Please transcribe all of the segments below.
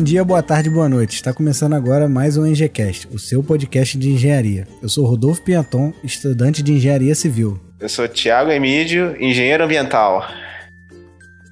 Bom dia, boa tarde, boa noite. Está começando agora mais um EngeCast, o seu podcast de engenharia. Eu sou Rodolfo Pianton, estudante de engenharia civil. Eu sou Thiago Emídio, engenheiro ambiental.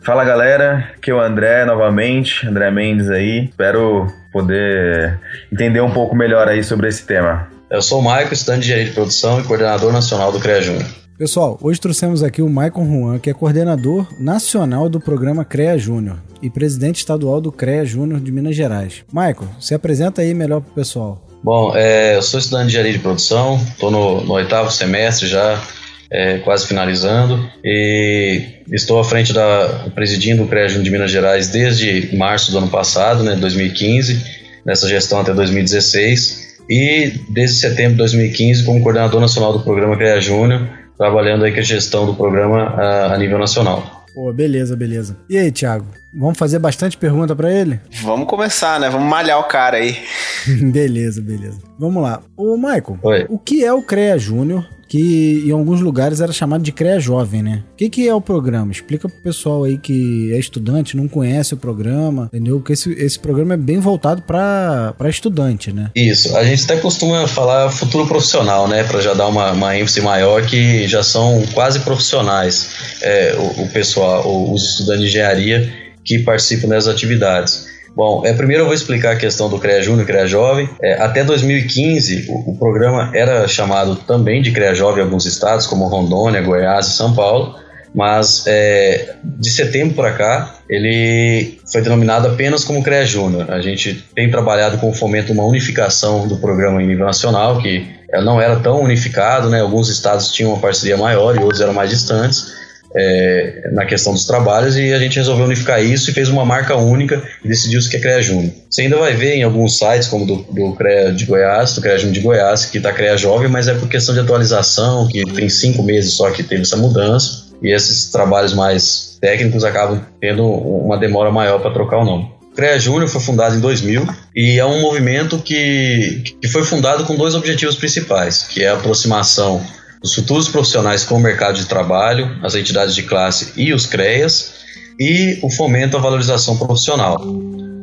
Fala galera, aqui é o André novamente, André Mendes aí. Espero poder entender um pouco melhor aí sobre esse tema. Eu sou o Maicon, estudante de engenharia de produção e coordenador nacional do CREA Júnior. Pessoal, hoje trouxemos aqui o Maicon Juan, que é coordenador nacional do programa CREA Júnior e presidente estadual do CREA Júnior de Minas Gerais. Maicon, se apresenta aí melhor pro pessoal. Bom, é, eu sou estudante de engenharia de produção, estou no, no, oitavo semestre já, é, quase finalizando, e estou à frente da presidindo o CREA Júnior de Minas Gerais desde março do ano passado, né, 2015, nessa gestão até 2016, e desde setembro de 2015 como coordenador nacional do programa CREA Júnior, trabalhando aí com a gestão do programa a, a nível nacional. Pô, beleza, beleza. E aí, Thiago? Vamos fazer bastante pergunta para ele? Vamos começar, né? Vamos malhar o cara aí. beleza, beleza. Vamos lá. Ô, Michael, Oi. o que é o CREA Júnior? Que em alguns lugares era chamado de CREA Jovem, né? O que, que é o programa? Explica pro pessoal aí que é estudante, não conhece o programa, entendeu? Porque esse, esse programa é bem voltado para estudante, né? Isso. A gente até costuma falar futuro profissional, né? Para já dar uma, uma ênfase maior, que já são quase profissionais é, o, o pessoal, os estudantes de engenharia que participam das atividades. Bom, é, primeiro eu vou explicar a questão do CREA Júnior e CREA Jovem. É, até 2015, o, o, programa era chamado também de CREA Jovem em alguns estados, como Rondônia, Goiás e São Paulo, mas é, de setembro para cá, ele foi denominado apenas como CREA Júnior. A gente tem trabalhado com o fomento uma unificação do programa em nível nacional, que não era tão unificado, né? alguns estados tinham uma parceria maior e outros eram mais distantes é, na questão dos trabalhos e a gente resolveu unificar isso e fez uma marca única e decidiu-se que é CREA Júnior. Você ainda vai ver em alguns sites, como do, do CREA de Goiás, do CREA Júnior de Goiás, que está CREA Jovem, mas é por questão de atualização, que tem cinco meses só que teve essa mudança e esses trabalhos mais técnicos acabam tendo uma demora maior para trocar o nome. CREA Júnior foi fundado em 2000 e é um movimento que, que foi fundado com dois objetivos principais, que é a aproximação os futuros profissionais com o mercado de trabalho, as entidades de classe e os CREAS, e o fomento à valorização profissional.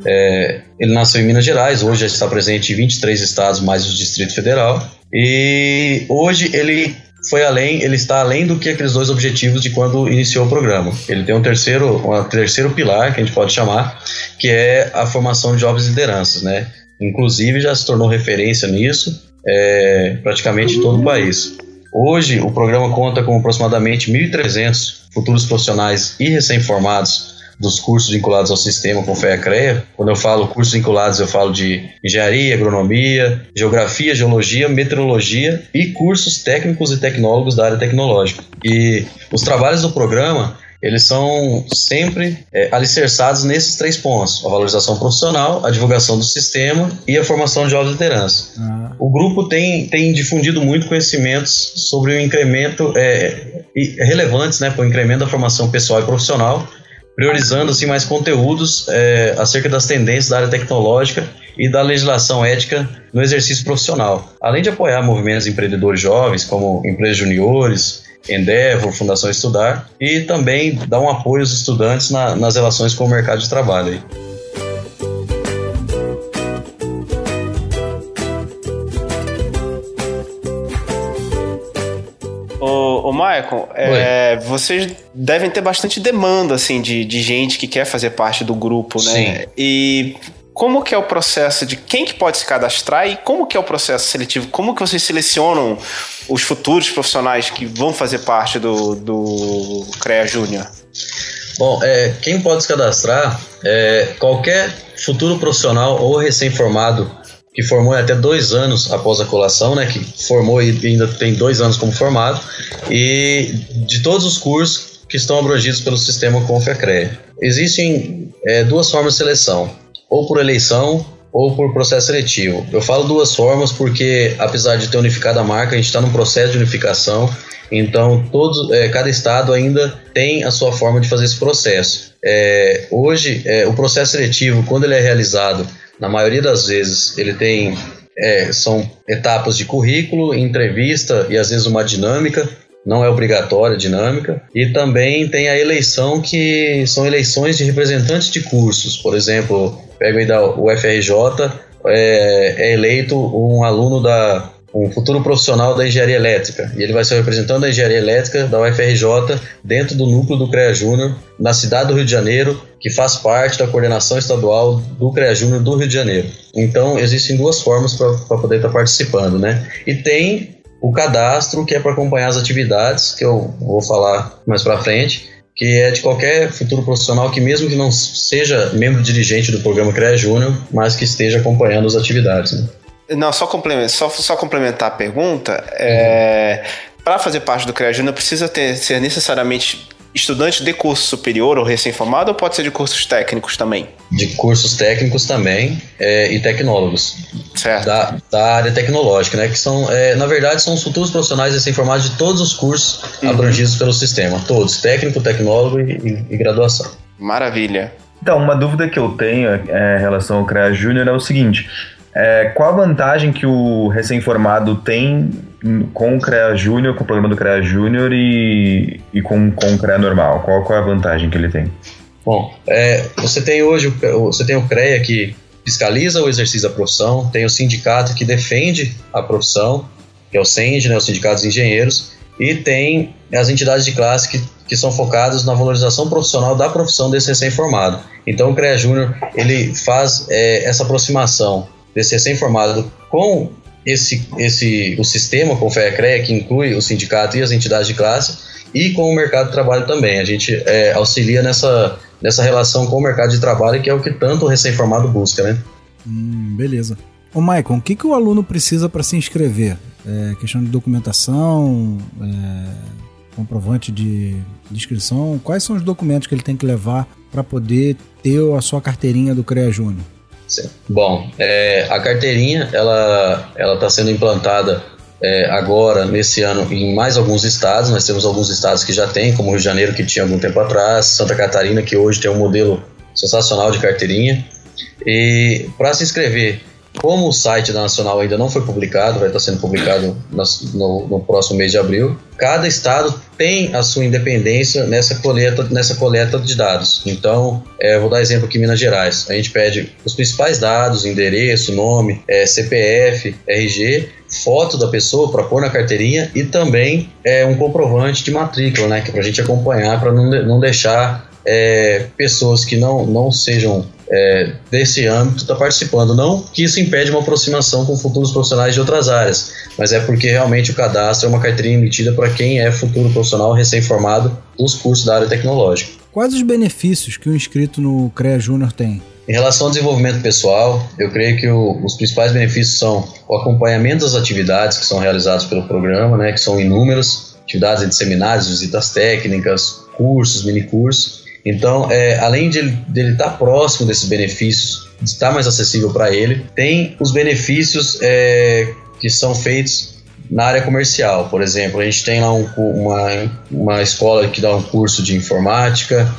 É, ele nasceu em Minas Gerais, hoje já está presente em 23 estados, mais o Distrito Federal, e hoje ele foi além, ele está além do que aqueles dois objetivos de quando iniciou o programa. Ele tem um terceiro, um terceiro pilar, que a gente pode chamar, que é a formação de jovens lideranças, né? Inclusive já se tornou referência nisso, é, praticamente em todo o país. Hoje, o programa conta com aproximadamente 1.300 futuros profissionais e recém-formados dos cursos vinculados ao sistema com FEA CREA. Quando eu falo cursos vinculados, eu falo de engenharia, agronomia, geografia, geologia, meteorologia e cursos técnicos e tecnólogos da área tecnológica. E os trabalhos do programa eles são sempre é, alicerçados nesses três pontos: a valorização profissional, a divulgação do sistema e a formação de jovens liderança. Ah. O grupo tem, tem difundido muito conhecimentos sobre o incremento é, relevantes né, para o incremento da formação pessoal e profissional, priorizando assim, mais conteúdos é, acerca das tendências da área tecnológica e da legislação ética no exercício profissional, além de apoiar movimentos empreendedores jovens, como empresas juniores, Endeavor, Fundação Estudar, e também dar um apoio aos estudantes na, nas relações com o mercado de trabalho. Aí. Ô, ô Michael, é, vocês devem ter bastante demanda assim de, de gente que quer fazer parte do grupo, né? Sim. E como que é o processo de quem que pode se cadastrar e como que é o processo seletivo? Como que vocês selecionam os futuros profissionais que vão fazer parte do, do CREA Júnior? Bom, é, quem pode se cadastrar é qualquer futuro profissional ou recém-formado que formou até dois anos após a colação, né, que formou e ainda tem dois anos como formado, e de todos os cursos que estão abrangidos pelo sistema CONFECREA. Existem é, duas formas de seleção, ou por eleição ou por processo seletivo. Eu falo duas formas porque, apesar de ter unificado a marca, a gente está num processo de unificação, então todos, é, cada estado ainda tem a sua forma de fazer esse processo. É, hoje, é, o processo seletivo, quando ele é realizado, na maioria das vezes, ele tem é, são etapas de currículo, entrevista e às vezes uma dinâmica não é obrigatória dinâmica, e também tem a eleição que são eleições de representantes de cursos. Por exemplo, pega aí da UFRJ, é, é eleito um aluno da um futuro profissional da engenharia elétrica e ele vai ser o representante da engenharia elétrica da UFRJ dentro do núcleo do CREA Júnior na cidade do Rio de Janeiro, que faz parte da coordenação estadual do CREA Júnior do Rio de Janeiro. Então existem duas formas para poder estar tá participando, né? E tem o cadastro, que é para acompanhar as atividades, que eu vou falar mais para frente, que é de qualquer futuro profissional que mesmo que não seja membro dirigente do programa CREA Júnior, mas que esteja acompanhando as atividades. Né? Não, só complementar, só, só complementar a pergunta. É, para fazer parte do CREA Júnior precisa ter, ser necessariamente estudante de curso superior ou recém-formado ou pode ser de cursos técnicos também? De cursos técnicos também é, e tecnólogos. Certo. Da, da, área tecnológica, né? Que são, é, na verdade, são os futuros profissionais recém-formados de todos os cursos uhum. abrangidos pelo sistema. Todos, técnico, tecnólogo e, e, e graduação. Maravilha. Então, uma dúvida que eu tenho é, em relação ao CREA Júnior é o seguinte: é, qual a vantagem que o recém-formado tem com o CREA Júnior, com o programa do CREA Júnior e, e com, com o CREA normal? Qual, qual é a vantagem que ele tem? Bom, é, você tem hoje você tem o CREA que fiscaliza o exercício da profissão, tem o sindicato que defende a profissão, que é o SEND, né, os sindicatos de engenheiros, e tem as entidades de classe que, que são focadas na valorização profissional da profissão desse recém-formado. Então o CREA Júnior ele faz é, essa aproximação desse recém-formado com esse, esse, o sistema com FEA-CREA, que inclui o sindicato e as entidades de classe, e com o mercado de trabalho também. A gente é, auxilia nessa, nessa relação com o mercado de trabalho, que é o que tanto o recém-formado busca, né? Hum, beleza. Ô, Maicon, o que, que o aluno precisa para se inscrever? É, questão de documentação, é, comprovante de, de inscrição? Quais são os documentos que ele tem que levar para poder ter a sua carteirinha do CREA Júnior? Bom, é, a carteirinha ela ela está sendo implantada é, agora nesse ano em mais alguns estados. Nós temos alguns estados que já tem, como Rio de Janeiro que tinha algum tempo atrás, Santa Catarina que hoje tem um modelo sensacional de carteirinha. E para se inscrever como o site da Nacional ainda não foi publicado, vai estar sendo publicado no, no, próximo mês de abril, cada estado tem a sua independência nessa coleta, nessa coleta de dados. Então, é, vou dar exemplo aqui em Minas Gerais. A gente pede os principais dados, endereço, nome, é, CPF, RG, foto da pessoa para pôr na carteirinha e também é, um comprovante de matrícula, né, que é para a gente acompanhar, para não, não deixar é, pessoas que não, não sejam é, desse âmbito estar tá participando. Não que isso impede uma aproximação com futuros profissionais de outras áreas, mas é porque realmente o cadastro é uma carteirinha emitida para quem é futuro profissional recém-formado dos cursos da área tecnológica. Quais os benefícios que o inscrito no CREA Júnior tem? Em relação ao desenvolvimento pessoal, eu creio que o, os principais benefícios são o acompanhamento das atividades que são realizadas pelo programa, né, que são inúmeras, atividades de seminários, visitas técnicas, cursos, minicursos, então, é, além de ele estar tá próximo desses benefícios, de estar mais acessível para ele, tem os benefícios é, que são feitos na área comercial. Por exemplo, a gente tem lá um, uma, uma escola que dá um curso de informática,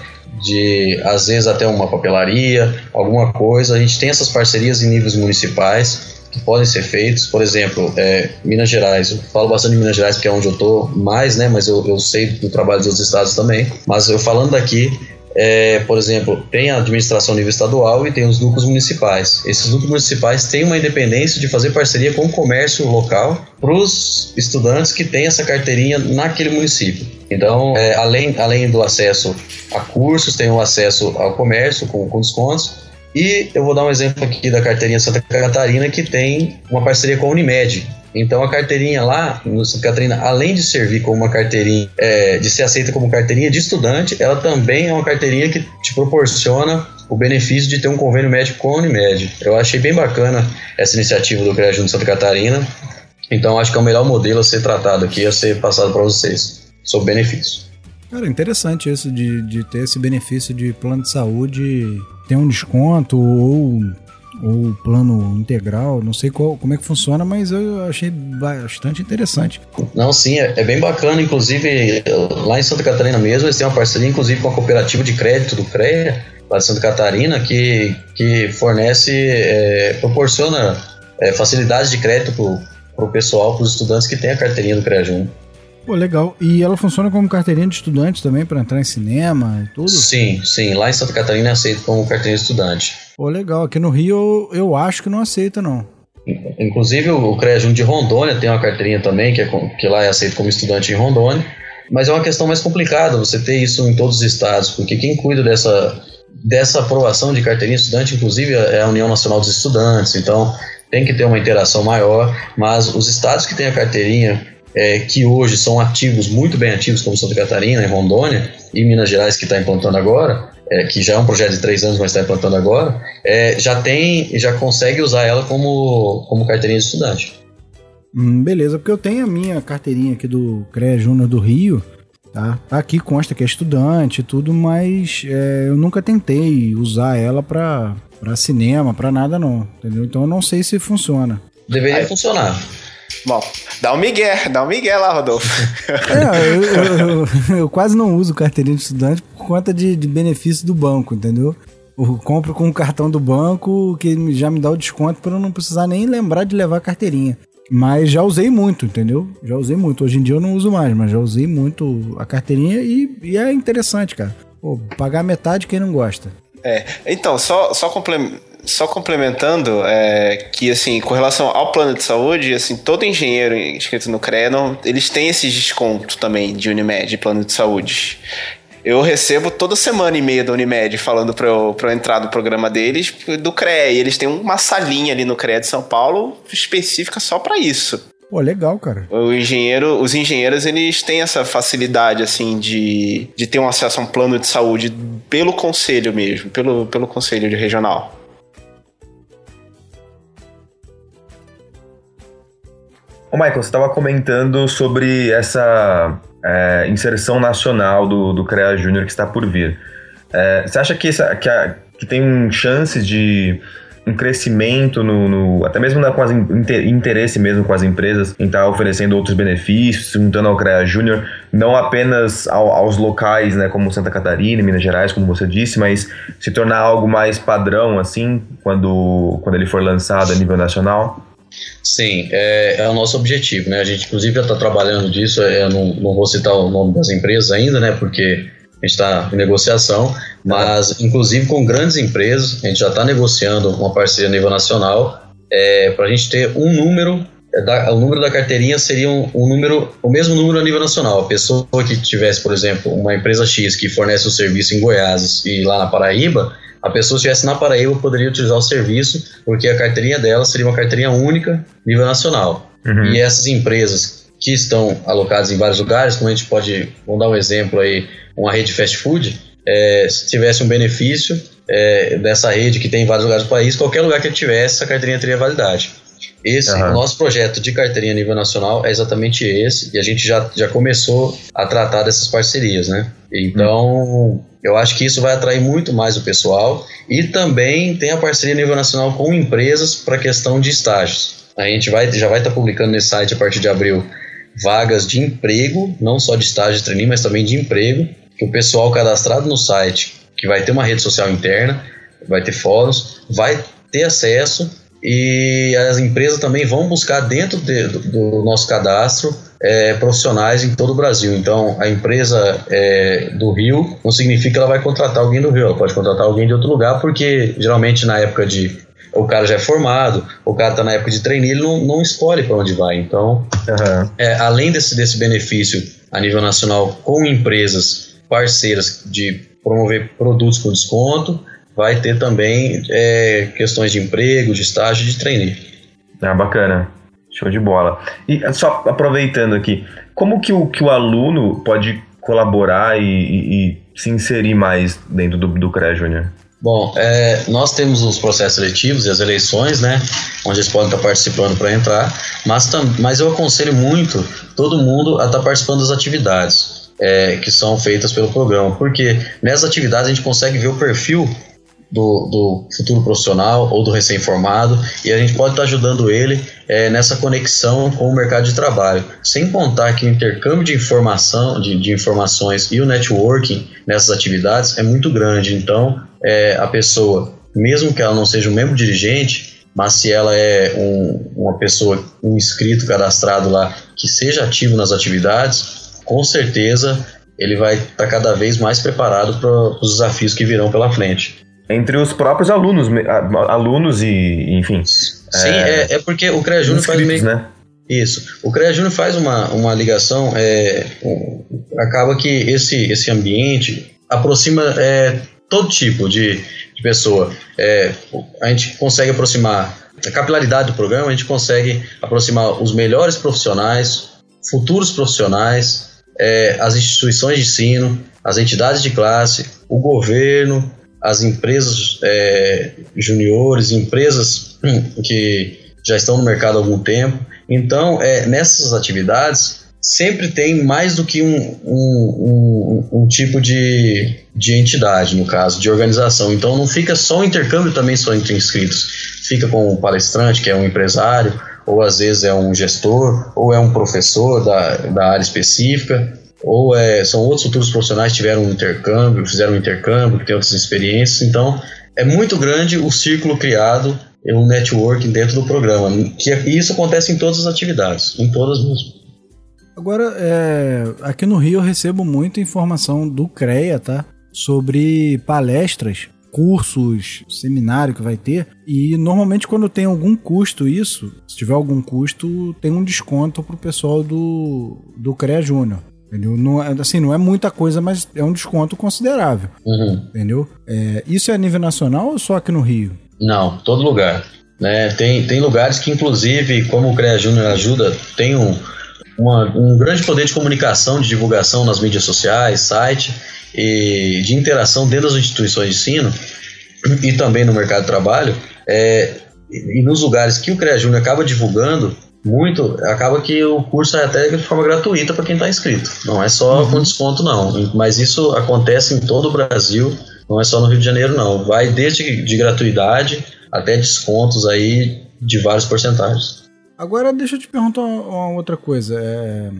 de às vezes até uma papelaria, alguma coisa. A gente tem essas parcerias em níveis municipais que podem ser feitos. Por exemplo, é, Minas Gerais, eu falo bastante de Minas Gerais porque é onde eu estou mais, né? Mas eu, eu sei do trabalho de outros estados também. Mas eu falando daqui, é, por exemplo, tem a administração nível estadual e tem os núcleos municipais. Esses núcleos municipais têm uma independência de fazer parceria com o comércio local para os estudantes que têm essa carteirinha naquele município. Então, é, além, além do acesso a cursos, tem o acesso ao comércio com, com descontos. E eu vou dar um exemplo aqui da carteirinha Santa Catarina que tem uma parceria com a Unimed. Então a carteirinha lá no Santa Catarina, além de servir como uma carteirinha, é, de ser aceita como carteirinha de estudante, ela também é uma carteirinha que te proporciona o benefício de ter um convênio médico com a Unimed. Eu achei bem bacana essa iniciativa do CREA Junto Santa Catarina. Então acho que é o melhor modelo a ser tratado aqui, a ser passado para vocês, sobre benefício. Cara, interessante isso de, de ter esse benefício de plano de saúde, ter um desconto ou ou plano integral, não sei qual, como é que funciona, mas eu achei bastante interessante. Não, sim, é, é, bem bacana, inclusive lá em Santa Catarina mesmo, eles têm uma parceria inclusive com a cooperativa de crédito do CREA, lá de Santa Catarina, que, que fornece, é, proporciona é, facilidades de crédito para o pessoal, para os estudantes que têm a carteirinha do CREA Júnior. Pô, legal. E ela funciona como carteirinha de estudante também para entrar em cinema e tudo? Sim, sim. Lá em Santa Catarina é aceito como carteirinha de estudante. Pô, legal. Aqui no Rio eu, acho que não aceita, não. Inclusive o CREA Júnior de Rondônia tem uma carteirinha também, que, é, que lá é aceito como estudante em Rondônia. Mas é uma questão mais complicada você ter isso em todos os estados, porque quem cuida dessa, dessa aprovação de carteirinha de estudante, inclusive, é a União Nacional dos Estudantes. Então tem que ter uma interação maior, mas os estados que têm a carteirinha é, que hoje são ativos, muito bem ativos, como Santa Catarina e Rondônia, e Minas Gerais, que está implantando agora, é, que já é um projeto de três anos, mas está implantando agora, é, já tem, já consegue usar ela como, como carteirinha de estudante. Hum, beleza, porque eu tenho a minha carteirinha aqui do CREA Júnior do Rio, tá? tá? Aqui consta que é estudante e tudo, mas é, eu nunca tentei usar ela para cinema, para nada não, entendeu? Então eu não sei se funciona. Deveria Aí, funcionar. Bom, dá um migué, dá um migué lá, Rodolfo. É, eu, eu, eu, eu, quase não uso carteirinha de estudante por conta de, de benefício do banco, entendeu? Eu compro com o cartão do banco que já me dá o desconto para eu não precisar nem lembrar de levar a carteirinha. Mas já usei muito, entendeu? Já usei muito. Hoje em dia eu não uso mais, mas já usei muito a carteirinha e, e é interessante, cara. Pô, pagar metade quem não gosta. É, então, só, só só complementando, é, que assim, com relação ao plano de saúde, assim, todo engenheiro inscrito no CREA, eles têm esse desconto também de Unimed, de plano de saúde. Eu recebo toda semana e-mail da Unimed falando para eu, pra eu entrar no programa deles, do CREA. E eles têm uma salinha ali no CREA de São Paulo específica só para isso. Pô, legal, cara. O engenheiro, os engenheiros, eles têm essa facilidade, assim, de, de ter um acesso a um plano de saúde pelo conselho mesmo, pelo, pelo conselho de regional. Ô Michael, você estava comentando sobre essa é, inserção nacional do, do CREA Júnior que está por vir. É, você acha que, essa, que, a, que tem chances de um crescimento no, no, até mesmo na, com as interesse mesmo com as empresas em estar tá oferecendo outros benefícios, juntando ao CREA Júnior, não apenas ao, aos locais, né, como Santa Catarina, Minas Gerais, como você disse, mas se tornar algo mais padrão assim, quando, quando ele for lançado a nível nacional? Sim, é, é, o nosso objetivo, né? A gente, inclusive, já está trabalhando disso. É, eu não, não vou citar o nome das empresas ainda, né? Porque a gente está em negociação, mas, inclusive, com grandes empresas, a gente já está negociando uma parceria a nível nacional é, para a gente ter um número. É, da, o número da carteirinha seria um, um, número, o mesmo número a nível nacional. A pessoa que tivesse, por exemplo, uma empresa X que fornece o serviço em Goiás e lá na Paraíba, a pessoa estivesse na Paraíba poderia utilizar o serviço, porque a carteirinha dela seria uma carteirinha única, nível nacional. Uhum. E essas empresas que estão alocadas em vários lugares, como a gente pode, vamos dar um exemplo aí, uma rede fast food, é, se tivesse um benefício é, dessa rede que tem em vários lugares do país, qualquer lugar que ele tivesse, essa carteirinha teria validade. Esse, uhum. o nosso projeto de carteirinha a nível nacional é exatamente esse, e a gente já, já começou a tratar dessas parcerias, né? Então, uhum. Eu acho que isso vai atrair muito mais o pessoal, e também tem a parceria a nível nacional com empresas para questão de estágios. A gente vai, já vai estar tá publicando nesse site a partir de abril vagas de emprego, não só de estágio de trainee, mas também de emprego, que o pessoal cadastrado no site, que vai ter uma rede social interna, vai ter fóruns, vai ter acesso e as empresas também vão buscar dentro de, do, do, nosso cadastro é, profissionais em todo o Brasil. Então, a empresa é, do Rio não significa que ela vai contratar alguém do Rio, ela pode contratar alguém de outro lugar, porque geralmente na época de o cara já é formado, o cara está na época de treinar, ele não, não escolhe para onde vai. Então, uhum. é, além desse, desse benefício a nível nacional com empresas parceiras de promover produtos com desconto, vai ter também é, questões de emprego, de estágio, de trainee. Ah, bacana. Show de bola. E só aproveitando aqui, como que o, que o aluno pode colaborar e, e, e se inserir mais dentro do, do CREA Júnior? Bom, é, nós temos os processos seletivos e as eleições, né? Onde eles podem estar participando para entrar, mas, tam, mas eu aconselho muito todo mundo a estar participando das atividades. é, que são feitas pelo programa, porque nessas atividades a gente consegue ver o perfil do, do futuro profissional ou do recém-formado e a gente pode estar ajudando ele é, nessa conexão com o mercado de trabalho. Sem contar que o intercâmbio de informação, de, de informações e o networking nessas atividades é muito grande. Então, é, a pessoa, mesmo que ela não seja um membro dirigente, mas se ela é um, uma pessoa, um inscrito cadastrado lá que seja ativo nas atividades, com certeza ele vai estar cada vez mais preparado para os desafios que virão pela frente entre os próprios alunos, alunos e, enfim. Sim, é, é porque o CREA Júnior faz meio... né? Isso. O CREA Júnior faz uma, uma ligação, é, um, acaba que esse, esse ambiente aproxima é, todo tipo de, de pessoa. É, a gente consegue aproximar a capilaridade do programa, a gente consegue aproximar os melhores profissionais, futuros profissionais, é, as instituições de ensino, as entidades de classe, o governo, as empresas é, juniores, empresas que já estão no mercado há algum tempo. Então, é, nessas atividades, sempre tem mais do que um, um, um, um, tipo de, de entidade, no caso, de organização. Então, não fica só o intercâmbio também só entre inscritos. Fica com um palestrante, que é um empresário, ou às vezes é um gestor, ou é um professor da, da área específica ou é, são outros futuros profissionais que tiveram um intercâmbio, fizeram um intercâmbio, que têm outras experiências. Então, é muito grande o círculo criado, um networking dentro do programa. Que, é, e isso acontece em todas as atividades, em todas mesmo. Agora, é, aqui no Rio eu recebo muita informação do CREA, tá? Sobre palestras, cursos, seminário que vai ter. E normalmente quando tem algum custo isso, se tiver algum custo, tem um desconto pro pessoal do, do CREA Júnior. Entendeu? Não, é, assim, não é muita coisa, mas é um desconto considerável. Uhum. Entendeu? É, isso é a nível nacional ou só aqui no Rio? Não, todo lugar. Né? Tem, tem lugares que, inclusive, como o CREA Júnior ajuda, tem um, uma, um grande poder de comunicação, de divulgação nas mídias sociais, site, e de interação dentro das instituições de ensino e também no mercado de trabalho. É, e nos lugares que o CREA Júnior acaba divulgando, muito, acaba que o curso é até de forma gratuita para quem está inscrito. Não é só uhum. com desconto, não. Mas isso acontece em todo o Brasil, não é só no Rio de Janeiro, não. Vai desde de gratuidade até descontos aí de várias porcentagens. Agora, deixa eu te perguntar uma outra coisa. É...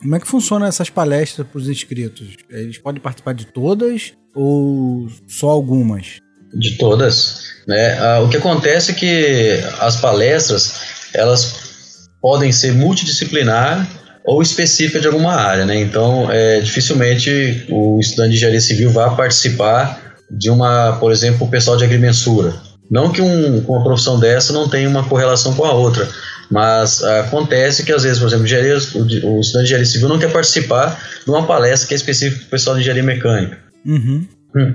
Como é que funciona essas palestras para os inscritos? Eles podem participar de todas ou só algumas? De todas. Né? Ah, o que acontece é que as palestras elas podem ser multidisciplinar ou específica de alguma área, né? Então, é, dificilmente o estudante de engenharia civil vá participar de uma, por exemplo, o pessoal de agrimensura. Não que um, uma profissão dessa não tenha uma correlação com a outra, mas acontece que às vezes, por exemplo, engenharia, o, o estudante de engenharia civil não quer participar de uma palestra que é específica para o pessoal de engenharia mecânica. Uhum.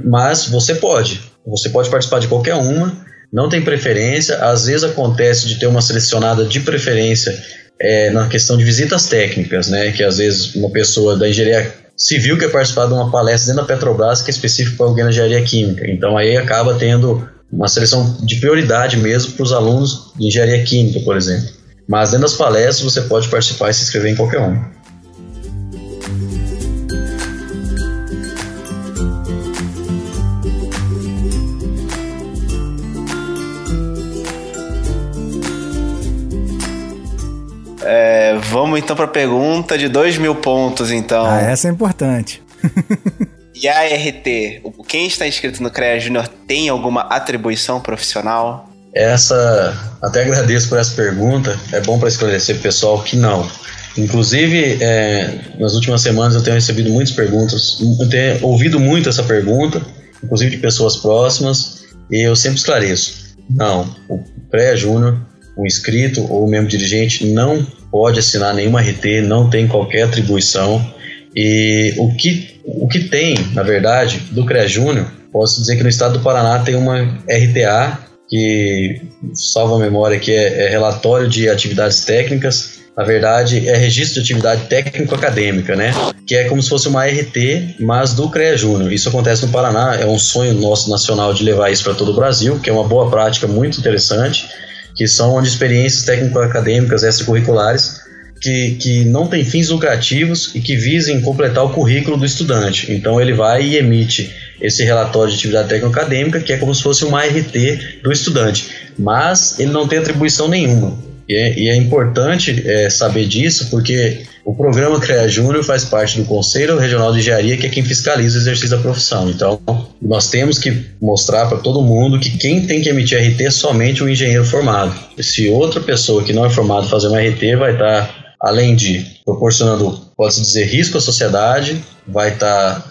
Mas você pode. Você pode participar de qualquer uma não tem preferência. Às vezes acontece de ter uma selecionada de preferência é, na questão de visitas técnicas, né? Que às vezes uma pessoa da engenharia civil quer participar de uma palestra dentro da Petrobras que é específica para alguém na engenharia química. Então aí acaba tendo uma seleção de prioridade mesmo para os alunos de engenharia química, por exemplo. Mas dentro das palestras você pode participar e se inscrever em qualquer uma. É, vamos então para a pergunta de 2 mil pontos, então. Ah, essa é importante. e a RT, quem está inscrito no CREA Júnior tem alguma atribuição profissional? Essa, até agradeço por essa pergunta. É bom para esclarecer o pessoal que não. Inclusive, é, nas últimas semanas eu tenho recebido muitas perguntas, eu tenho ouvido muito essa pergunta, inclusive de pessoas próximas, e eu sempre esclareço. Não, o pré-júnior, o inscrito ou o membro dirigente não pode assinar nenhuma RT, não tem qualquer atribuição. E o que, o que tem, na verdade, do CREA Júnior, posso dizer que no estado do Paraná tem uma RTA, que, salva a memória, que é, é relatório de atividades técnicas, na verdade, é registro de atividade técnico-acadêmica, né? Que é como se fosse uma RT, mas do CREA Júnior. Isso acontece no Paraná, é um sonho nosso nacional de levar isso para todo o Brasil, que é uma boa prática muito interessante que são onde experiências técnico-acadêmicas extracurriculares que, que não tem fins lucrativos e que visem completar o currículo do estudante. Então ele vai e emite esse relatório de atividade técnica acadêmica, que é como se fosse uma RT do estudante, mas ele não tem atribuição nenhuma. E é, e é importante é, saber disso, porque o programa CREA Júnior faz parte do Conselho Regional de Engenharia, que é quem fiscaliza o exercício da profissão. Então, nós temos que mostrar para todo mundo que quem tem que emitir RT é somente o engenheiro formado. Se outra pessoa que não é formado fazer uma RT, vai estar, tá, além de proporcionando, pode-se dizer, risco à sociedade, vai estar tá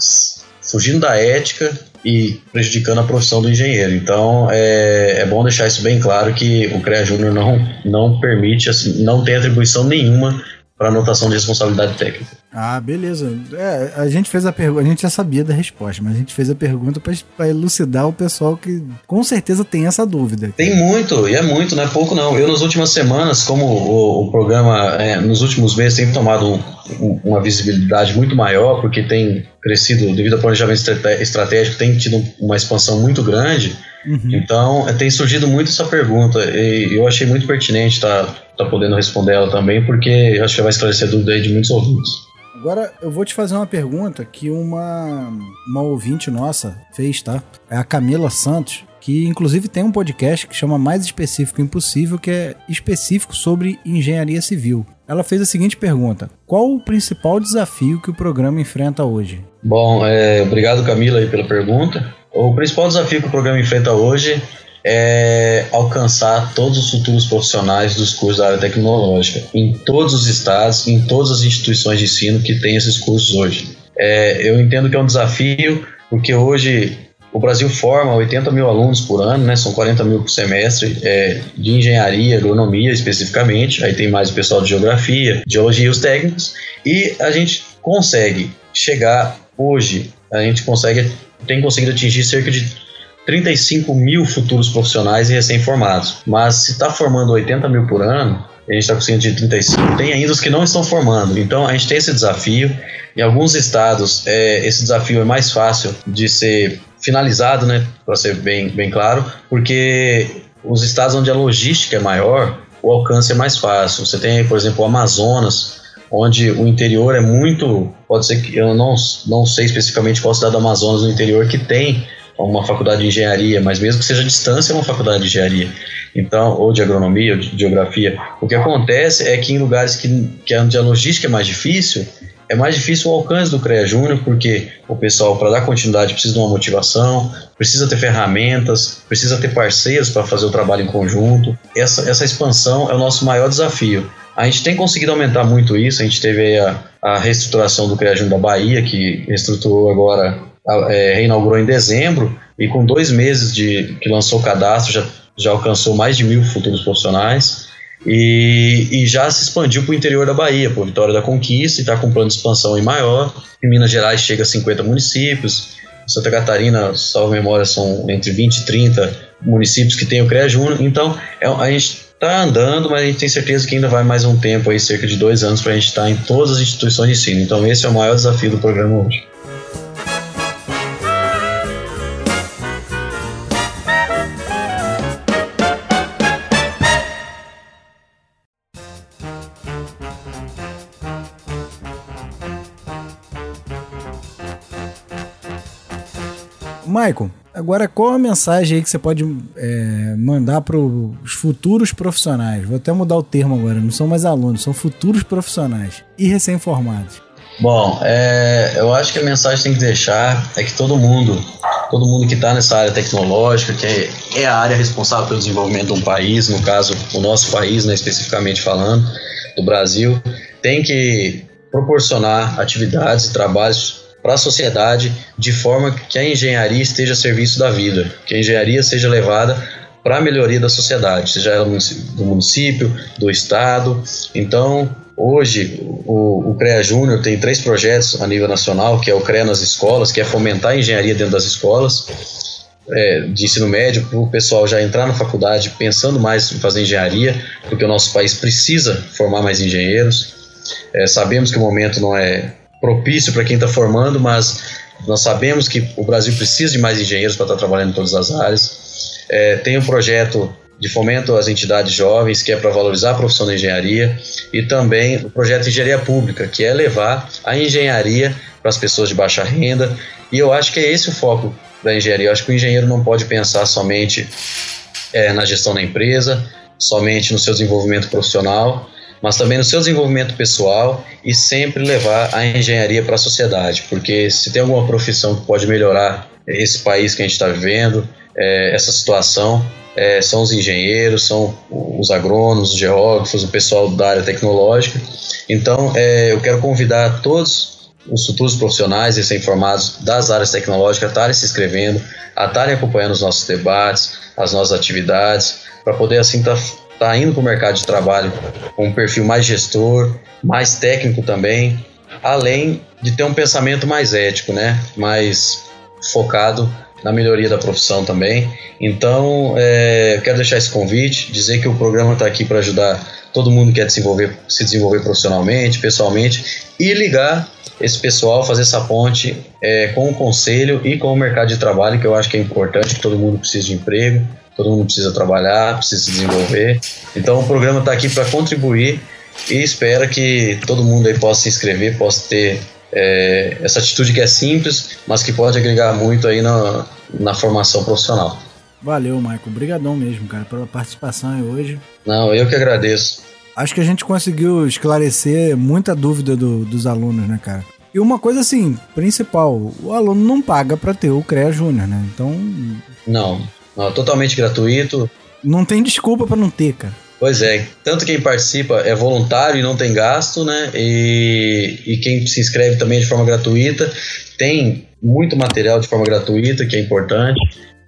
fugindo da ética e prejudicando a profissão do engenheiro. Então é, é bom deixar isso bem claro que o CREA Júnior não, não permite, assim, não tem atribuição nenhuma para anotação de responsabilidade técnica. Ah, beleza. É, a gente fez a pergunta, a gente já sabia da resposta, mas a gente fez a pergunta para elucidar o pessoal que com certeza tem essa dúvida. Tem muito, e é muito, não é pouco não. Eu nas últimas semanas, como o, o programa é, nos últimos meses tem tomado um, um, uma visibilidade muito maior, porque tem crescido devido ao planejamento estratégico, tem tido uma expansão muito grande. Uhum. Então, tem surgido muito essa pergunta e eu achei muito pertinente estar tá, tá podendo responder ela também, porque acho que vai esclarecer a dúvida aí de muitos ouvintes. Agora eu vou te fazer uma pergunta que uma, uma ouvinte nossa fez, tá? É a Camila Santos, que inclusive tem um podcast que chama Mais Específico Impossível, que é específico sobre engenharia civil. Ela fez a seguinte pergunta: Qual o principal desafio que o programa enfrenta hoje? Bom, é, obrigado Camila aí pela pergunta. O principal desafio que o programa enfrenta hoje é alcançar todos os futuros profissionais dos cursos da área tecnológica, em todos os estados, em todas as instituições de ensino que têm esses cursos hoje. É, eu entendo que é um desafio, porque hoje o Brasil forma 80 mil alunos por ano, né, são 40 mil por semestre, é, de engenharia, agronomia especificamente, aí tem mais o pessoal de geografia, geologia e os técnicos, e a gente consegue chegar hoje, a gente consegue tem conseguido atingir cerca de 35 mil futuros profissionais e recém-formados. Mas se está formando 80 mil por ano, a gente está conseguindo de 35, tem ainda os que não estão formando. Então a gente tem esse desafio. Em alguns estados, é, esse desafio é mais fácil de ser finalizado, né, para ser bem, bem claro, porque os estados onde a logística é maior, o alcance é mais fácil. Você tem, por exemplo, o Amazonas, onde o interior é muito. Pode ser que eu não, não sei especificamente qual cidade do Amazonas no interior que tem uma faculdade de engenharia, mas mesmo que seja distância, é uma faculdade de engenharia. Então, ou de agronomia, ou de geografia. O que acontece é que em lugares que, que onde a logística é mais difícil, é mais difícil o alcance do CREA Júnior, porque o pessoal, para dar continuidade, precisa de uma motivação, precisa ter ferramentas, precisa ter parceiros para fazer o trabalho em conjunto. Essa, essa expansão é o nosso maior desafio. A gente tem conseguido aumentar muito isso, a gente teve a, a reestruturação do CREA Júnior da Bahia, que reestruturou agora, é, reinaugurou em dezembro, e com dois meses de que lançou o cadastro, já, já alcançou mais de mil futuros profissionais. E, e, já se expandiu para o interior da Bahia, por Vitória da Conquista, e está com um plano de expansão em maior. Em Minas Gerais chega a 50 municípios. Santa Catarina, salvo memória, são entre 20 e 30 municípios que tem o CREA Júnior. Então, é, a gente está andando, mas a gente tem certeza que ainda vai mais um tempo, aí, cerca de dois anos, para a gente estar tá em todas as instituições de ensino. Então, esse é o maior desafio do programa hoje. Maicon, agora qual a mensagem aí que você pode é, mandar para os futuros profissionais? Vou até mudar o termo agora, não são mais alunos, são futuros profissionais e recém-formados. Bom, é, eu acho que a mensagem que tem que deixar é que todo mundo, todo mundo que está nessa área tecnológica, que é, é, a área responsável pelo desenvolvimento de um país, no caso, o nosso país, né, especificamente falando, do Brasil, tem que proporcionar atividades e trabalhos para a sociedade de forma que a engenharia esteja a serviço da vida, que a engenharia seja levada para a melhoria da sociedade, seja ela do município, do estado. Então, hoje, o, o CREA Júnior tem três projetos a nível nacional, que é o CREA nas escolas, que é fomentar a engenharia dentro das escolas, é, de ensino médio, para o pessoal já entrar na faculdade pensando mais em fazer engenharia, porque o nosso país precisa formar mais engenheiros. É, sabemos que o momento não é propício para quem está formando, mas nós sabemos que o Brasil precisa de mais engenheiros para estar tá trabalhando em todas as áreas. É, tem um projeto de fomento às entidades jovens, que é para valorizar a profissão da engenharia, e também o projeto de engenharia pública, que é levar a engenharia para as pessoas de baixa renda. E eu acho que é esse o foco da engenharia. Eu acho que o engenheiro não pode pensar somente é, na gestão da empresa, somente no seu desenvolvimento profissional, mas também no seu desenvolvimento pessoal e sempre levar a engenharia para a sociedade, porque se tem alguma profissão que pode melhorar esse país que a gente está vivendo, é, essa situação, é, são os engenheiros, são os agrônomos, os geógrafos, o pessoal da área tecnológica. Então, é, eu quero convidar todos os futuros profissionais recém-formados das áreas tecnológicas a estarem se inscrevendo, a estarem acompanhando os nossos debates, as nossas atividades, para poder assim estar tá, tá indo para o mercado de trabalho com um perfil mais gestor, mais técnico também, além de ter um pensamento mais ético, né? mais focado na melhoria da profissão também. Então, é, quero deixar esse convite, dizer que o programa está aqui para ajudar todo mundo que quer desenvolver, se desenvolver profissionalmente, pessoalmente, e ligar esse pessoal, fazer essa ponte é, com o conselho e com o mercado de trabalho, que eu acho que é importante, que todo mundo precisa de emprego, todo mundo precisa trabalhar, precisa se desenvolver. Então, o programa está aqui para contribuir e espera que todo mundo aí possa se inscrever, possa ter é, essa atitude que é simples, mas que pode agregar muito aí na, na formação profissional. Valeu, Michael. Obrigadão mesmo, cara, pela participação aí hoje. Não, eu que agradeço. Acho que a gente conseguiu esclarecer muita dúvida do, dos alunos, né, cara? E uma coisa assim, principal, o aluno não paga para ter o CREA Júnior, né? Então. Não, não, totalmente gratuito. Não tem desculpa para não ter, cara. Pois é, tanto quem participa é voluntário e não tem gasto, né? E, e quem se inscreve também de forma gratuita. Tem muito material de forma gratuita, que é importante.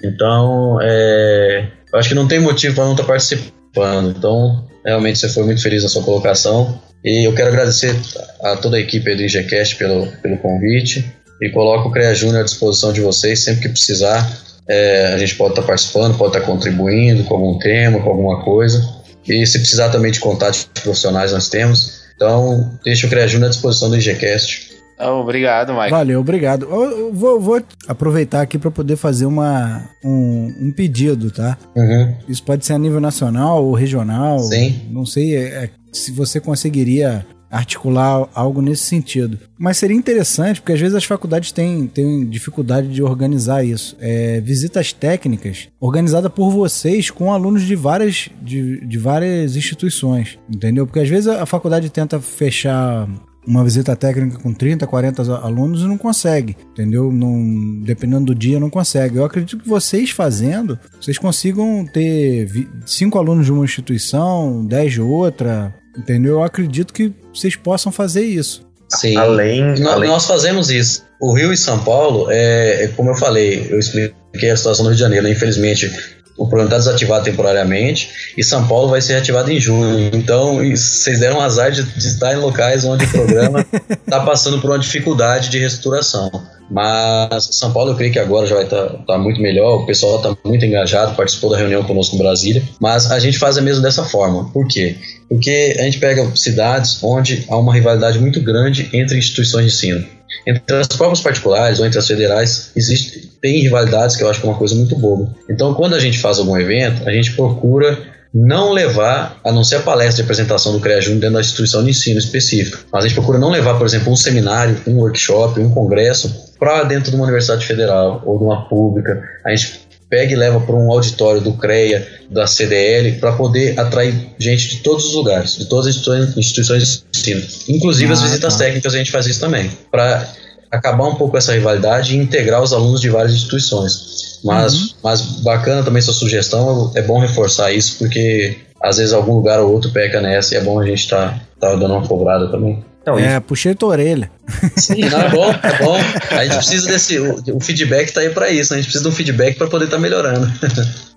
Então, é, acho que não tem motivo para não estar tá participando. Então, realmente você foi muito feliz na sua colocação. E eu quero agradecer a toda a equipe do IGCast pelo, pelo convite. E coloco o CREA Júnior à disposição de vocês sempre que precisar. É, a gente pode estar tá participando, pode estar tá contribuindo com algum tema, com alguma coisa. E se precisar também de contatos profissionais, nós temos. Então, deixa o CREA Júnior à disposição do IGCast. Oh, obrigado, Mike. Valeu, obrigado. Eu vou, vou aproveitar aqui para poder fazer uma, um, um pedido, tá? Uhum. Isso pode ser a nível nacional ou regional. Sim. Não sei é, é se você conseguiria articular algo nesse sentido. Mas seria interessante, porque às vezes as faculdades têm, têm dificuldade de organizar isso. É, visitas técnicas organizadas por vocês com alunos de várias, de, de várias instituições, entendeu? Porque às vezes a faculdade tenta fechar uma visita técnica com 30, 40 alunos e não consegue, entendeu? Não, dependendo do dia, não consegue. Eu acredito que vocês fazendo, vocês consigam ter cinco alunos de uma instituição, 10 de outra, entendeu? Eu acredito que vocês possam fazer isso. Sim, além, nós, além... nós fazemos isso. O Rio e São Paulo, é, é, como eu falei, eu expliquei a situação do Rio de Janeiro, né? infelizmente o programa está desativado temporariamente e São Paulo vai ser ativado em junho. Então, vocês deram azar de, de estar em locais onde o programa está passando por uma dificuldade de reestruturação. Mas São Paulo, eu creio que agora já vai estar tá, tá muito melhor. O pessoal está muito engajado, participou da reunião conosco em Brasília. Mas a gente faz a mesmo dessa forma. Por quê? Porque a gente pega cidades onde há uma rivalidade muito grande entre instituições de ensino. Entre as próprias particulares ou entre as federais, existe, tem rivalidades que eu acho que é uma coisa muito boba. Então, quando a gente faz algum evento, a gente procura não levar, a não ser a palestra de apresentação do CREA Júnior dentro da instituição de ensino específica, mas a gente procura não levar, por exemplo, um seminário, um workshop, um congresso para dentro de uma universidade federal ou de uma pública. A gente pega e leva para um auditório do CREA, da CDL, para poder atrair gente de todos os lugares, de todas as instituições de ensino. Inclusive ah, as visitas tá. técnicas a gente faz isso também, para acabar um pouco essa rivalidade e integrar os alunos de várias instituições. Mas, uhum. mas bacana também sua sugestão, é bom reforçar isso, porque às vezes algum lugar ou outro peca nessa e é bom a gente estar tá, tá dando uma cobrada também. Então, é, isso... puxei tua orelha. Sim, não, é bom, é bom. A gente precisa desse. O, o feedback tá aí para isso, né? a gente precisa de um feedback para poder estar tá melhorando.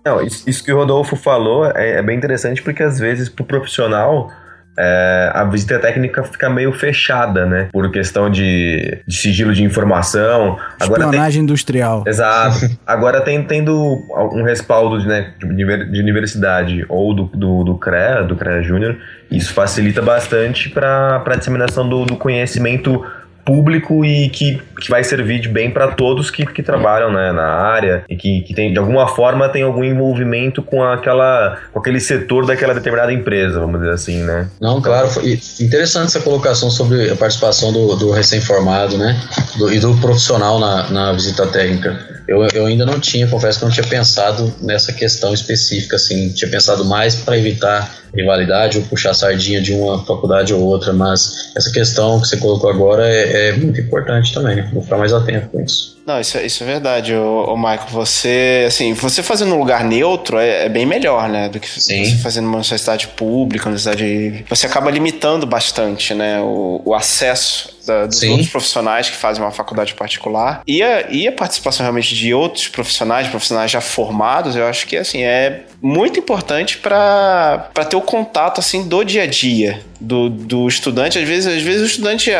Não, isso, isso, que o Rodolfo falou é, é bem interessante porque às vezes pro profissional é, a visita técnica fica meio fechada, né? Por questão de, de sigilo de informação. Espionagem tem... industrial. Exato. Agora tem tendo um respaldo de, né, de universidade ou do, do, do CREA, do CREA Júnior, isso facilita bastante para a disseminação do, do conhecimento público e que, que vai servir de bem para todos que, que trabalham né, na área e que, que tem, de alguma forma tem algum envolvimento com aquela com aquele setor daquela determinada empresa, vamos dizer assim, né? Não, claro, foi interessante essa colocação sobre a participação do, do recém-formado, né? Do, e do profissional na, na visita técnica. Eu, eu ainda não tinha, confesso que não tinha pensado nessa questão específica, assim, tinha pensado mais para evitar rivalidade ou puxar sardinha de uma faculdade ou outra, mas essa questão que você colocou agora é, é muito importante também, né? Vou ficar mais atento com isso. Não, isso, é, isso é verdade, ô, ô Michael. Você, assim, você fazendo num lugar neutro é, é bem melhor, né? Do que Sim. você fazendo uma universidade pública, uma universidade. Você acaba limitando bastante, né? O, o acesso da, dos Sim. outros profissionais que fazem uma faculdade particular e a, e a participação realmente de outros profissionais, profissionais já formados, eu acho que, assim, é muito importante para ter o contato, assim, do dia a dia do, do estudante. Às vezes, às vezes o estudante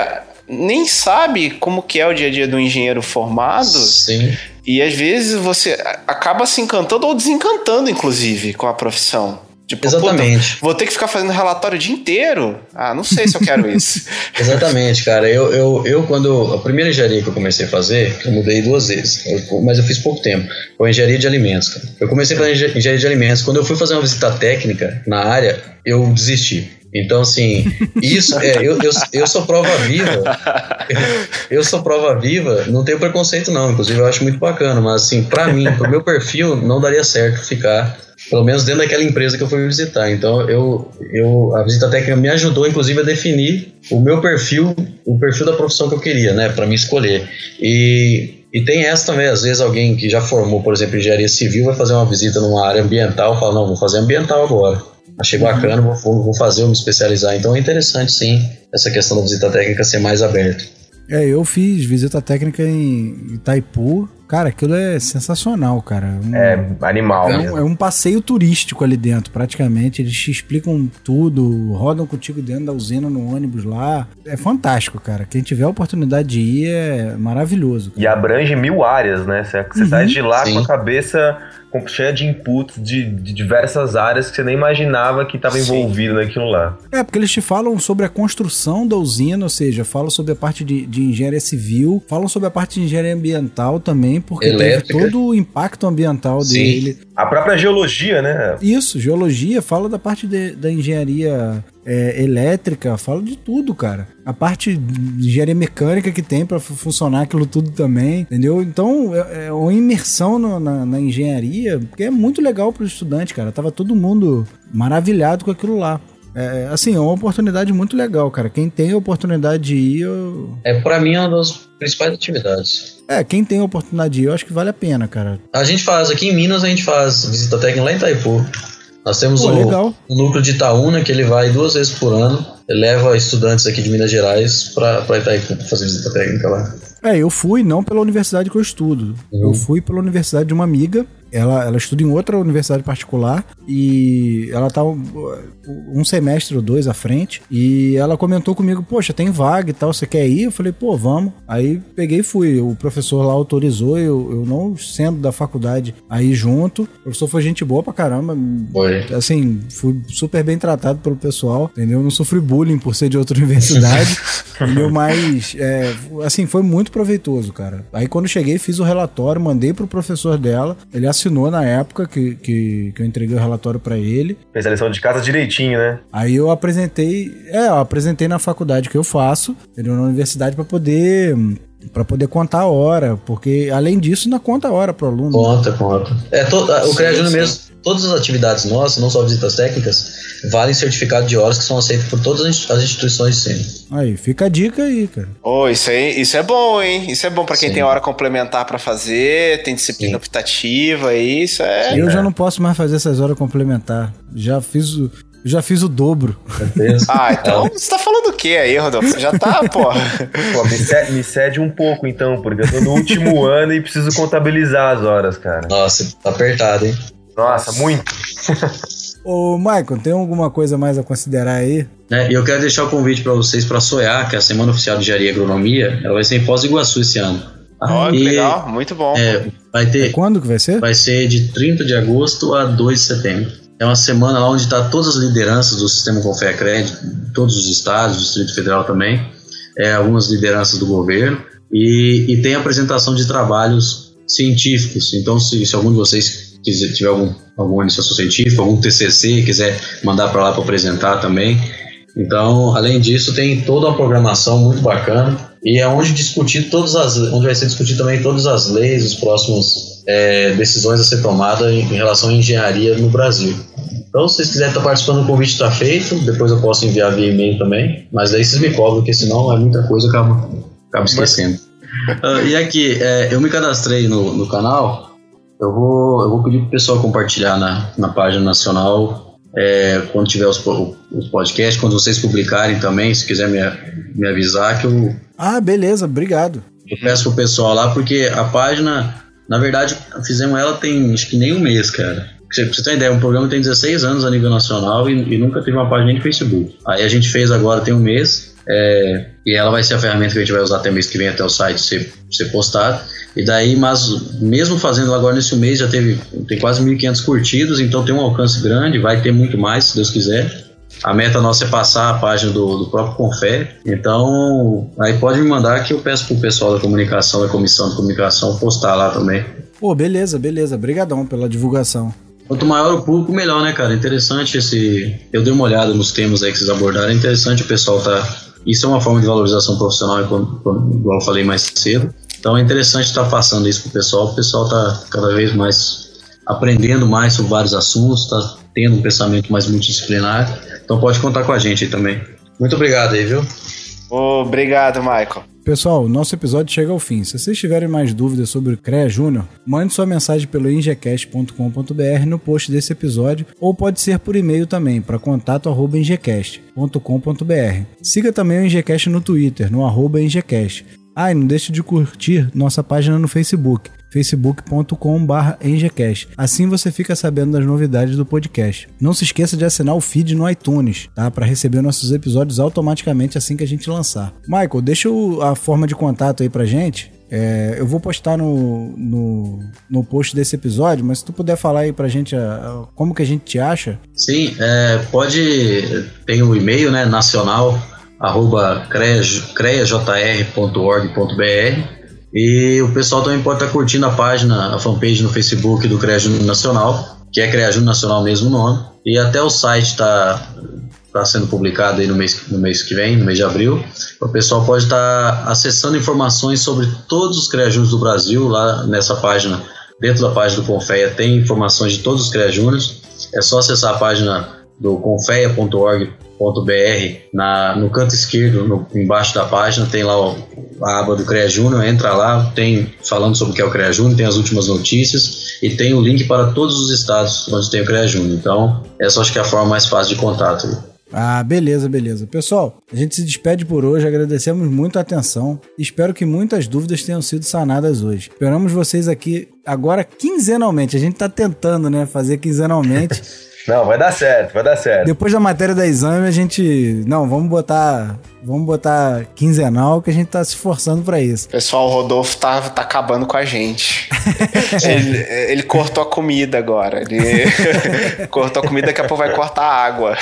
nem sabe como que é o dia a dia do engenheiro formado. Sim. E às vezes você acaba se encantando ou desencantando, inclusive, com a profissão. Tipo, Exatamente. vou ter que ficar fazendo relatório o dia inteiro? Ah, não sei se eu quero isso. Exatamente, cara. Eu, eu, eu, quando. A primeira engenharia que eu comecei a fazer, eu mudei duas vezes, eu, mas eu fiz pouco tempo. Foi engenharia de alimentos, cara. Eu comecei a fazer engenharia de alimentos. Quando eu fui fazer uma visita técnica na área, eu desisti. Então, assim, isso é. Eu, eu, eu sou prova viva. Eu sou prova viva, não tenho preconceito, não. Inclusive, eu acho muito bacana, mas, assim, pra mim, pro meu perfil, não daria certo ficar pelo menos dentro daquela empresa que eu fui visitar. Então, eu, eu, a visita técnica me ajudou, inclusive, a definir o meu perfil, o perfil da profissão que eu queria, né, para me escolher. E, e tem essa também, às vezes alguém que já formou, por exemplo, engenharia civil, vai fazer uma visita numa área ambiental, fala, não, vou fazer ambiental agora. Achei bacana, vou, vou fazer, vou me especializar. Então é interessante, sim, essa questão da visita técnica ser mais aberta. É, eu fiz visita técnica em Itaipu. Cara, aquilo é sensacional, cara. Um, é animal. É um, é um, passeio turístico ali dentro, praticamente. Eles te explicam tudo, rodam contigo dentro da usina no ônibus lá. É fantástico, cara. Quem tiver a oportunidade de ir é maravilhoso. Cara. E abrange mil áreas, né? Você, você uhum, sai de lá sim. com a cabeça cheia de inputs de, de, diversas áreas que você nem imaginava que estava envolvido naquilo lá. É, porque eles te falam sobre a construção da usina, ou seja, falam sobre a parte de, de engenharia civil, falam sobre a parte de engenharia ambiental também, porque Elétrica. tem todo o impacto ambiental Sim. dele. A própria geologia, né? Isso, geologia, fala da parte de, da engenharia é, elétrica, fala de tudo, cara. A parte de engenharia mecânica que tem para funcionar aquilo tudo também, entendeu? Então é, é uma imersão no, na, na, engenharia que é muito legal para o estudante, cara. Tava todo mundo maravilhado com aquilo lá. É, assim, é uma oportunidade muito legal, cara. Quem tem a oportunidade de ir. Eu... É, para mim, é uma das principais atividades. É, quem tem a oportunidade de ir, eu acho que vale a pena, cara. A gente faz, aqui em Minas, a gente faz visita técnica lá em Itaipu. Nós temos Pô, o, o, núcleo de Itaúna, que ele vai duas vezes por ano, leva estudantes aqui de Minas Gerais para Itaipu pra fazer visita técnica lá. É, eu fui não pela universidade que eu estudo. Uhum. Eu fui pela universidade de uma amiga ela, ela estuda em outra universidade particular e ela tá um, um, semestre ou dois à frente. E ela comentou comigo: Poxa, tem vaga e tal, você quer ir? Eu falei: Pô, vamos. Aí peguei e fui. O professor lá autorizou, eu, eu não sendo da faculdade aí junto. O professor foi gente boa pra caramba. Foi. Assim, fui super bem tratado pelo pessoal, entendeu? Não sofri bullying por ser de outra universidade. entendeu? Mas, é, assim, foi muito proveitoso, cara. Aí quando cheguei, fiz o relatório, mandei pro professor dela. Ele assinou assinou na época que, que, que eu entreguei o relatório para ele. Fez a lição de casa direitinho, né? Aí eu apresentei, é, eu apresentei na faculdade que eu faço, entendeu? na universidade para poder para poder contar a hora, porque além disso, ainda conta a hora pro aluno. Conta, conta. É, to, o CREA Júnior mesmo, todas as atividades nossas, não só visitas técnicas, valem certificado de horas que são aceitos por todas as instituições de ensino. Aí, fica a dica aí, cara. Oh, isso aí, isso é bom, hein? Isso é bom para quem Sim. tem hora complementar para fazer, tem disciplina Sim. optativa, isso é. Eu já não posso mais fazer essas horas complementar. Já fiz o, já fiz o dobro. Ah, então você tá falando o que aí, Rodolfo? Você já tá, porra. Pô, me cede, me cede, um pouco então, porque eu tô no último ano e preciso contabilizar as horas, cara. Nossa, tá apertado, hein? Nossa, muito. Ô, Maicon, tem alguma coisa mais a considerar aí? É, eu quero deixar o convite para vocês para a SOEA, que é a Semana Oficial de Engenharia e Agronomia. Ela vai ser em Foz do Iguaçu esse ano. Ó, oh, legal, muito bom. É, vai ter, é quando que vai ser? Vai ser de 30 de agosto a 2 de setembro. É uma semana lá onde está todas as lideranças do sistema Confea Cred, todos os estados, Distrito Federal também. é, algumas lideranças do governo e, e tem apresentação de trabalhos científicos. Então, se, se algum de vocês quiser, tiver algum, alguma iniciação científica, algum TCC, quiser mandar para lá para apresentar também. Então, além disso, tem toda uma programação muito bacana e é onde discutir todas as, onde vai ser discutido também todas as leis, os próximos é, decisões a ser tomadas em, em relação à engenharia no Brasil. Então, se vocês quiserem estar participando, o convite está feito. Depois eu posso enviar via e-mail também. Mas aí vocês me cobram, porque senão é muita coisa, eu acabo, acabo esquecendo. Uh, e aqui, é, eu me cadastrei no, no canal. Eu vou, eu vou pedir pro pessoal compartilhar na, na página nacional é, quando tiver os, os podcasts, quando vocês publicarem também, se quiser me, me avisar que eu. Ah, beleza, obrigado. Eu peço pro pessoal lá, porque a página, na verdade, fizemos ela tem acho que nem um mês, cara. Pra você ter uma ideia, um programa tem 16 anos a nível nacional e, e nunca teve uma página nem de Facebook. Aí a gente fez agora, tem um mês, é, e ela vai ser a ferramenta que a gente vai usar até mês que vem, até o site ser, ser postado. E daí, mas mesmo fazendo agora nesse mês, já teve tem quase 1.500 curtidos, então tem um alcance grande, vai ter muito mais, se Deus quiser. A meta nossa é passar a página do, do próprio Confere. Então, aí pode me mandar que eu peço pro pessoal da comunicação, da comissão de comunicação, postar lá também. Pô, beleza, beleza. Obrigadão pela divulgação. Quanto maior o público, melhor, né, cara? Interessante esse. Eu dei uma olhada nos temas aí que vocês abordaram. É interessante o pessoal tá. Isso é uma forma de valorização profissional, igual eu falei mais cedo. Então é interessante estar passando isso pro pessoal. O pessoal tá cada vez mais aprendendo mais sobre vários assuntos, tá tendo um pensamento mais multidisciplinar. Então pode contar com a gente aí também. Muito obrigado aí, viu? Obrigado, Michael. Pessoal, nosso episódio chega ao fim. Se vocês tiverem mais dúvidas sobre o CREA Júnior, mande sua mensagem pelo ingecast.com.br no post desse episódio ou pode ser por e-mail também para contato@ingecast.com.br. Siga também o Ingecast no Twitter, no arroba Ingecast. Ah, e não deixe de curtir nossa página no Facebook facebook.com.br. Assim você fica sabendo das novidades do podcast. Não se esqueça de assinar o feed no iTunes, tá? Para receber nossos episódios automaticamente assim que a gente lançar. Michael, deixa a forma de contato aí pra gente. É, eu vou postar no, no, no, post desse episódio, mas se tu puder falar aí pra gente a, a, como que a gente te acha. Sim, é, pode. Tem o e-mail, né? Nacional arroba creajr.org.br e o pessoal também pode estar curtindo a página, a fanpage no Facebook do CREA Nacional, que é CREA Nacional mesmo nome. E até o site está tá sendo publicado aí no mês, no mês que vem, no mês de abril. O pessoal pode estar acessando informações sobre todos os CREA do Brasil lá nessa página. Dentro da página do Confeia tem informações de todos os CREA. É só acessar a página do confeia.org br na, no canto esquerdo, no, embaixo da página, tem lá o, a aba do CREA Júnior, entra lá, tem falando sobre o que é o CREA Júnior, tem as últimas notícias e tem o link para todos os estados onde tem o CREA Júnior. Então, essa acho que é a forma mais fácil de contato. Ah, beleza, beleza. Pessoal, a gente se despede por hoje, agradecemos muito a atenção. Espero que muitas dúvidas tenham sido sanadas hoje. Esperamos vocês aqui agora quinzenalmente. A gente tá tentando, né, fazer quinzenalmente. Não, vai dar certo, vai dar certo. Depois da matéria da exame, a gente. Não, vamos botar. Vamos botar quinzenal que a gente tá se esforçando para isso. Pessoal, o Rodolfo tá, tá acabando com a gente. ele, ele, cortou a comida agora. Ele cortou a comida, daqui a pouco vai cortar a água.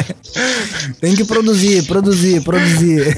Tem que produzir, produzir, produzir.